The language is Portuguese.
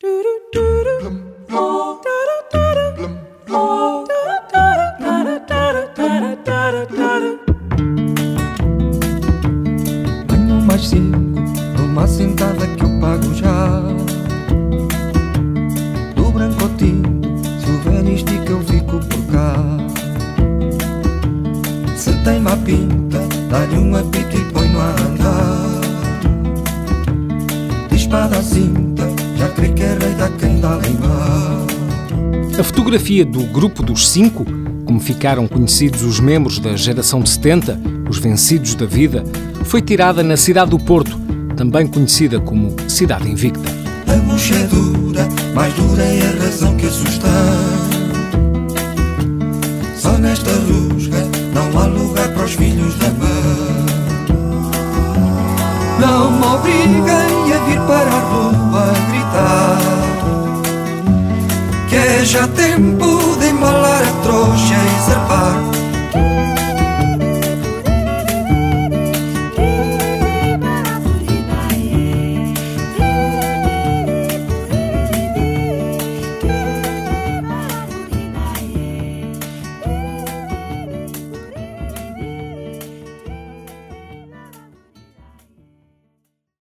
Tenho mais cinco numa sentada que eu pago já. Do branco tinto, se houver estica eu fico por cá. Se tem má pinta, dá-lhe um apito e põe-no a andar. De espada à cinta, A fotografia do Grupo dos Cinco, como ficaram conhecidos os membros da geração de 70, os vencidos da vida, foi tirada na cidade do Porto, também conhecida como Cidade Invicta. A bucha é dura, mais dura é a razão que assusta. Só nesta rusga não há lugar para os filhos da mãe. Não me obriguem já tempo de embalar a trouxa